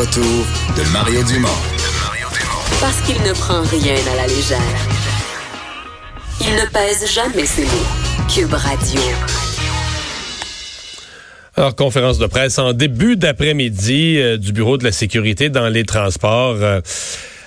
retour de Mario Dumont. Parce qu'il ne prend rien à la légère. Il ne pèse jamais ses mots. Cube Radio. Alors, conférence de presse en début d'après-midi euh, du Bureau de la sécurité dans les transports. euh,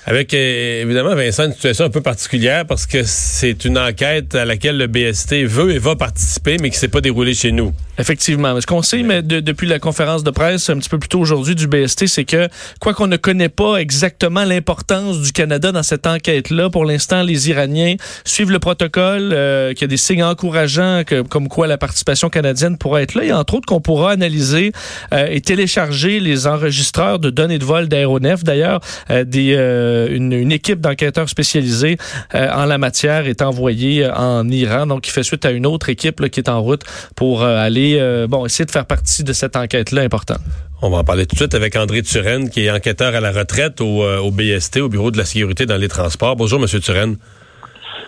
avec euh, évidemment, Vincent, une situation un peu particulière parce que c'est une enquête à laquelle le BST veut et va participer, mais qui s'est pas déroulée chez nous. Effectivement. Ce qu'on sait mais de- depuis la conférence de presse un petit peu plus tôt aujourd'hui du BST, c'est que quoi qu'on ne connaît pas exactement l'importance du Canada dans cette enquête-là, pour l'instant, les Iraniens suivent le protocole, euh, qu'il y a des signes encourageants que, comme quoi la participation canadienne pourra être là, et entre autres qu'on pourra analyser euh, et télécharger les enregistreurs de données de vol d'aéronefs. D'ailleurs, euh, des, euh, une, une équipe d'enquêteurs spécialisés euh, en la matière est envoyée en Iran, donc qui fait suite à une autre équipe là, qui est en route pour euh, aller euh, bon essayer de faire partie de cette enquête-là importante. On va en parler tout de suite avec André Turenne, qui est enquêteur à la retraite au, euh, au BST, au Bureau de la sécurité dans les transports. Bonjour, Monsieur Turenne.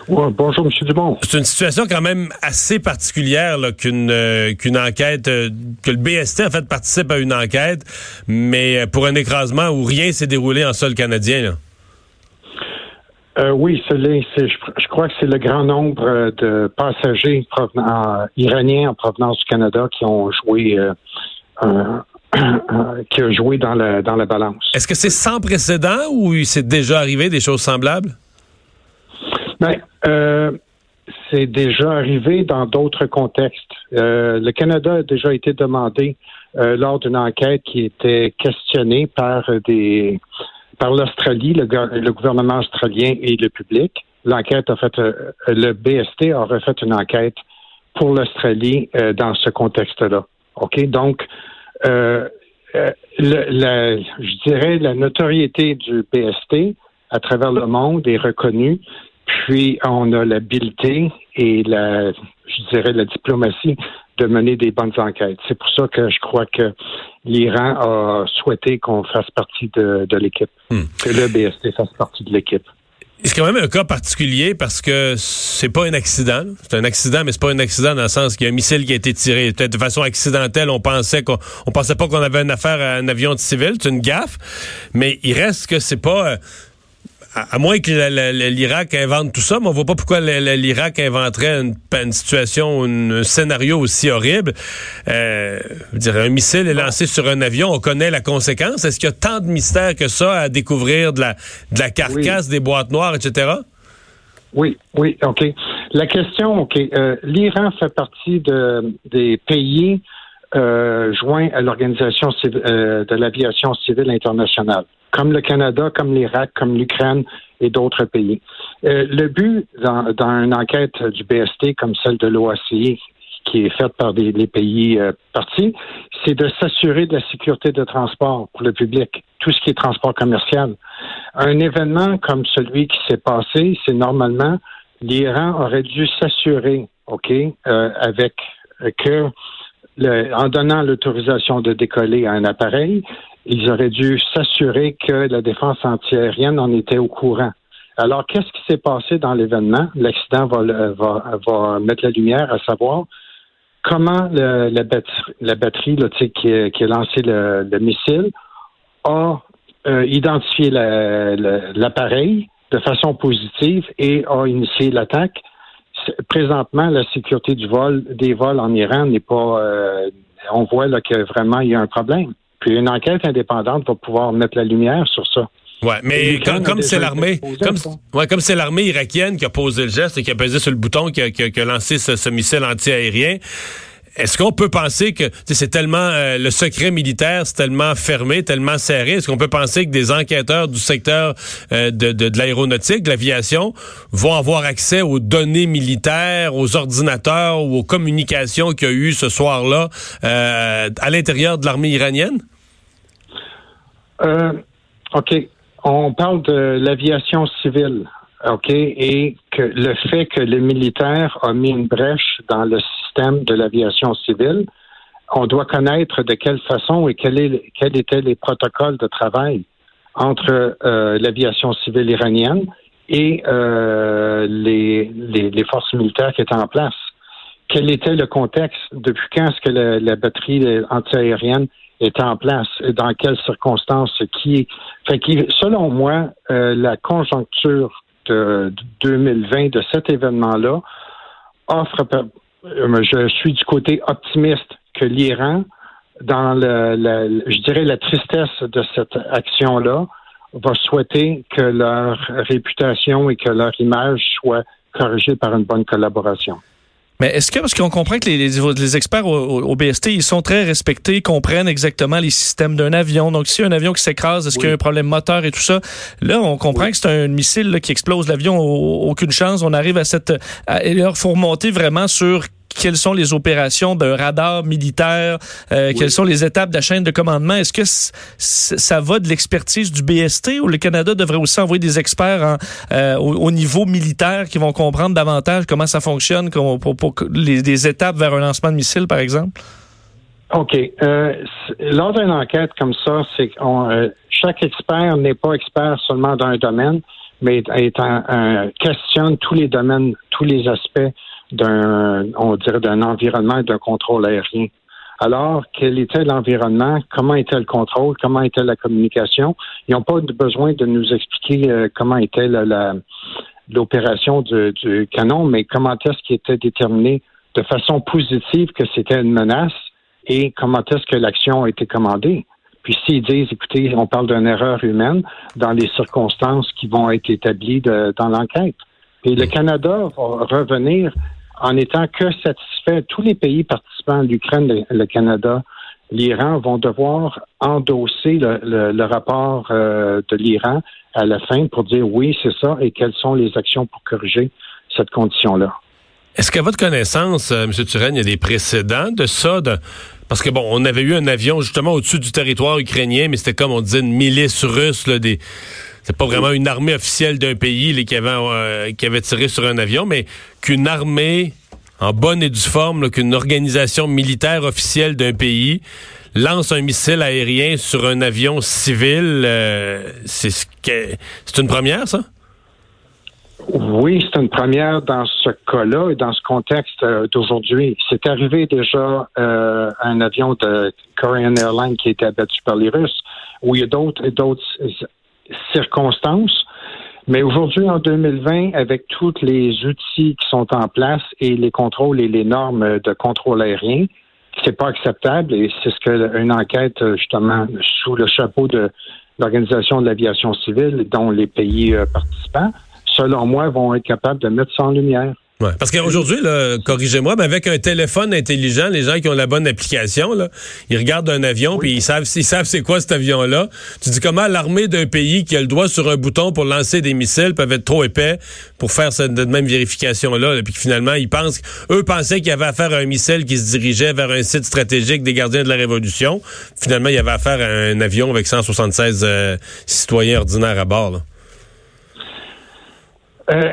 Ouais, bonjour, M. Dumont. C'est une situation quand même assez particulière qu'une euh, qu'une enquête, euh, que le BST en fait participe à une enquête, mais pour un écrasement où rien s'est déroulé en sol canadien. Là. Euh, oui, c'est les- c'est- je, je crois que c'est le grand nombre euh, de passagers provenant, iraniens en provenance du Canada qui ont joué, euh, un- qui a joué dans la, dans la balance. Est-ce que c'est sans précédent ou il s'est déjà arrivé des choses semblables? Ben, euh, c'est déjà arrivé dans d'autres contextes. Euh, le Canada a déjà été demandé euh, lors d'une enquête qui était questionnée par des par l'Australie, le, le gouvernement australien et le public. L'enquête a fait euh, le BST a refait une enquête pour l'Australie euh, dans ce contexte-là. OK? Donc euh, euh, le- je dirais la notoriété du BST à travers le monde est reconnue. Puis on a l'habileté et la, je dirais la diplomatie de mener des bonnes enquêtes. C'est pour ça que je crois que l'Iran a souhaité qu'on fasse partie de, de l'équipe, que le BST fasse partie de l'équipe. C'est quand même un cas particulier parce que c'est pas un accident. C'est un accident, mais c'est pas un accident dans le sens qu'il y a un missile qui a été tiré. Peut-être de façon accidentelle, on pensait qu'on on pensait pas qu'on avait une affaire à un avion de civil. C'est une gaffe. Mais il reste que c'est pas. À, à moins que l'Irak invente tout ça, mais on voit pas pourquoi l'Irak inventerait une, une situation, une- un scénario aussi horrible. Euh, je veux dire, un missile est lancé sur un avion, on connaît la conséquence. Est-ce qu'il y a tant de mystères que ça à découvrir de la, de la carcasse, des boîtes noires, etc.? Oui, oui, OK. La question, OK, euh, l'Iran fait partie de, des pays euh, joints à l'Organisation euh, de l'aviation civile internationale, comme le Canada, comme l'Irak, comme l'Ukraine et d'autres pays. Euh, le but dans, dans une enquête du BST comme celle de l'OACI, qui est faite par des, les pays euh, partis, c'est de s'assurer de la sécurité de transport pour le public, tout ce qui est transport commercial. Un événement comme celui qui s'est passé, c'est normalement l'Iran aurait dû s'assurer, ok, euh, avec que le- en donnant l'autorisation de décoller à un appareil, ils auraient dû s'assurer que la défense antiaérienne en était au courant. Alors, qu'est-ce qui s'est passé dans l'événement? L'accident va, va, mettre la lumière à savoir comment le- la batterie, la qui, a- lancé le, le missile a euh, identifié la- la- l'appareil de façon positive et a initié l'attaque. Présentement, la sécurité du vol, des vols en Iran n'est pas. euh, on voit là que vraiment il y a un problème. Puis une enquête indépendante va pouvoir mettre la lumière sur ça. Ouais, mais comme, comme c'est l'armée, comme, ouais, comme c'est l'armée irakienne qui a posé le geste et qui a pesé sur le bouton, qui a, qui a- qui a lancé ce, ce missile antiaérien, est-ce qu'on peut penser que c'est tellement euh, le secret militaire, c'est tellement fermé, tellement serré, est-ce qu'on peut penser que des enquêteurs du secteur euh, de, de, de l'aéronautique, de l'aviation, vont avoir accès aux données militaires, aux ordinateurs ou aux communications qu'il y a eu ce soir-là euh, à l'intérieur de l'armée iranienne? Euh, OK. On parle de l'aviation civile. OK, et que le fait que le militaire a mis une brèche dans le de l'aviation civile, on doit connaître de quelle façon et quels étaient les protocoles de travail entre euh, l'aviation civile iranienne et euh, les, forces militaires qui étaient en place. Quel était le contexte? Depuis quand est-ce que la, batterie antiaérienne était en place? Et dans quelles circonstances? Qui, selon moi, euh, la conjoncture de 2020 de cet événement-là offre, je suis du côté optimiste que l'Iran, dans le, je dirais la tristesse de cette action-là, va souhaiter que leur réputation et que leur image soient corrigées par une bonne collaboration. Mais est-ce que, parce qu'on comprend que les, les, experts au, BST, ils sont très respectés, comprennent exactement les systèmes d'un avion. Donc, si un avion qui s'écrase, est-ce qu'il y a un problème moteur et tout ça? Là, on comprend que c'est un missile qui explose l'avion, aucune chance. On arrive à cette... À, il faut remonter vraiment sur quelles sont les opérations d'un radar militaire, euh, quelles sont les étapes de la chaîne de commandement? Est-ce que ça va de l'expertise du BST ou le Canada devrait aussi envoyer des experts euh, au, niveau militaire qui vont comprendre davantage comment ça fonctionne pour, les, des étapes vers un lancement de missile, par exemple? OK. Euh, lors d'une enquête comme ça, c'est chaque expert n'est pas expert seulement d'un domaine, mais questionne tous les domaines, tous les aspects d'un, on dirait, d'un environnement et d'un contrôle aérien. Alors, quel était l'environnement? Comment était le contrôle? Comment était la communication? Ils n'ont pas besoin de nous expliquer euh, comment était la, l'opération du, du, canon, mais comment est-ce qu'il était déterminé de façon positive que c'était une menace et comment est-ce que l'action a été commandée? Puis s'ils disent, écoutez, on parle d'une erreur humaine dans les circonstances qui vont être établies dans l'enquête. Et le Canada va revenir en étant que satisfait, tous les pays participants, l'Ukraine, le, Canada, l'Iran, vont devoir endosser le, rapport euh, de l'Iran à la fin pour dire oui, c'est ça, et quelles sont les actions pour corriger cette condition-là. Est-ce qu'à votre connaissance, euh, M. Turenne, il y a des précédents de ça? Parce que bon, on avait eu un avion justement au-dessus du territoire ukrainien, mais c'était comme on disait une milice russe, des c'est pas vraiment une armée officielle d'un pays qui, avait, euh, tiré sur un avion, mais qu'une armée en bonne et due forme, qu'une organisation militaire officielle d'un pays lance un missile aérien sur un avion civil, euh, c'est une première, ça? Oui, c'est une première dans ce cas-là et dans ce contexte euh, d'aujourd'hui. C'est arrivé déjà un avion de Korean Airlines qui a été abattu par les Russes, où il y a d'autres circonstances. Mais aujourd'hui, en 2020, avec tous les outils qui sont en place et les contrôles et les normes de contrôle aérien, c'est pas acceptable et c'est ce que une enquête, justement, sous le chapeau de l'Organisation de l'aviation civile, dont les pays euh, participants, selon moi, vont être capables de mettre ça en lumière. Ouais, parce qu'aujourd'hui, corrigez-moi, mais avec un téléphone intelligent, les gens qui ont la bonne application, là, ils regardent un avion puis ils savent, ils savent c'est quoi cet avion-là. Tu dis comment l'armée d'un pays qui a le doigt sur un bouton pour lancer des missiles peuvent être trop épais pour faire cette même vérification-là, puis finalement ils pensent, eux pensaient qu'il y avait affaire à un missile qui se dirigeait vers un site stratégique des gardiens de la Révolution. Finalement, il y avait affaire à un avion avec 176 euh, citoyens ordinaires à bord. Là. Euh,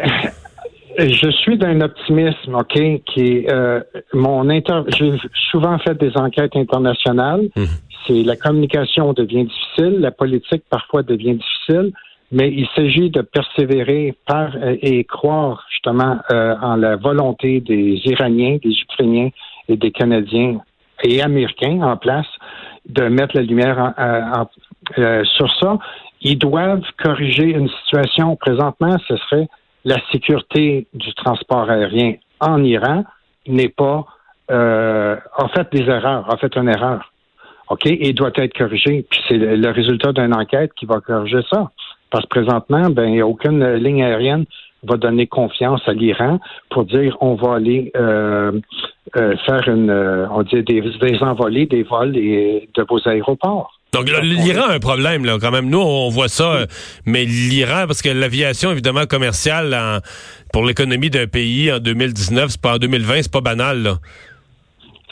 je suis d'un optimisme, OK, qui est euh, mon inter j'ai souvent fait des enquêtes internationales. Mhm. C'est la communication devient difficile, la politique parfois devient difficile, mais il s'agit de persévérer par euh, et croire justement euh, en la volonté des Iraniens, des Ukrainiens et des Canadiens et Américains en place de mettre la lumière sur ça. Ils doivent corriger une situation. Présentement, ce serait la sécurité du transport aérien en Iran n'est pas euh, fait des erreurs, a fait une erreur. OK? Et doit être corrigé. Puis c'est le, résultat d'une enquête qui va corriger ça. Parce que présentement, ben, il n'y a aucune ligne aérienne va donner confiance à l'Iran pour dire on va aller euh, euh, faire une on dit des, des envolées, des vols et, de vos aéroports. Donc l'Iran a un problème là quand même. Nous on voit ça, mais l'Iran parce que l'aviation évidemment commerciale pour l'économie d'un pays en 2019, c'est pas en 2020, c'est pas banal.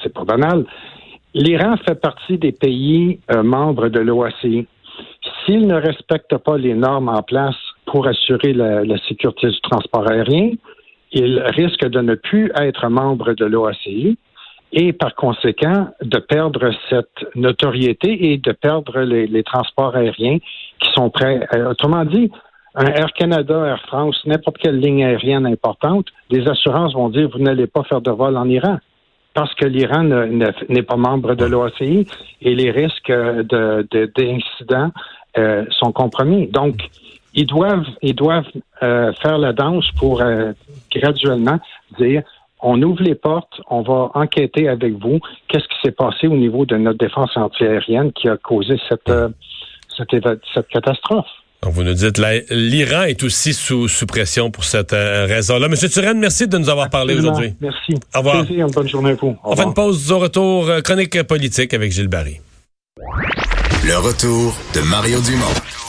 C'est pas banal. L'Iran fait partie des pays euh, membres de l'OACI. s'ils ne respectent pas les normes en place pour assurer la, la sécurité du transport aérien, ils risquent de ne plus être membres de l'OACI et par conséquent de perdre cette notoriété et de perdre les, les transports aériens qui sont prêts. Euh, autrement dit, un Air Canada, Air France, n'importe quelle ligne aérienne importante, les assurances vont dire vous n'allez pas faire de vol en Iran parce que l'Iran n'est pas membre de l'OACI et les risques d'incidents de, euh, sont compromis. Donc, ils doivent, ils doivent euh, faire la danse pour euh, graduellement dire on ouvre les portes, on va enquêter avec vous qu'est-ce qui s'est passé au niveau de notre défense antiaérienne qui a causé cette, euh, cette, cette catastrophe? Donc, vous nous dites, l'Iran est aussi sous, sous, pression pour cette euh, raison-là. Monsieur Turenne, merci de nous avoir parlé aujourd'hui. Merci. Au revoir. Plaisir, bonne journée à vous. Au On fait une pause au retour. Euh, chronique politique avec Gilles Barry. Le retour de Mario Dumont.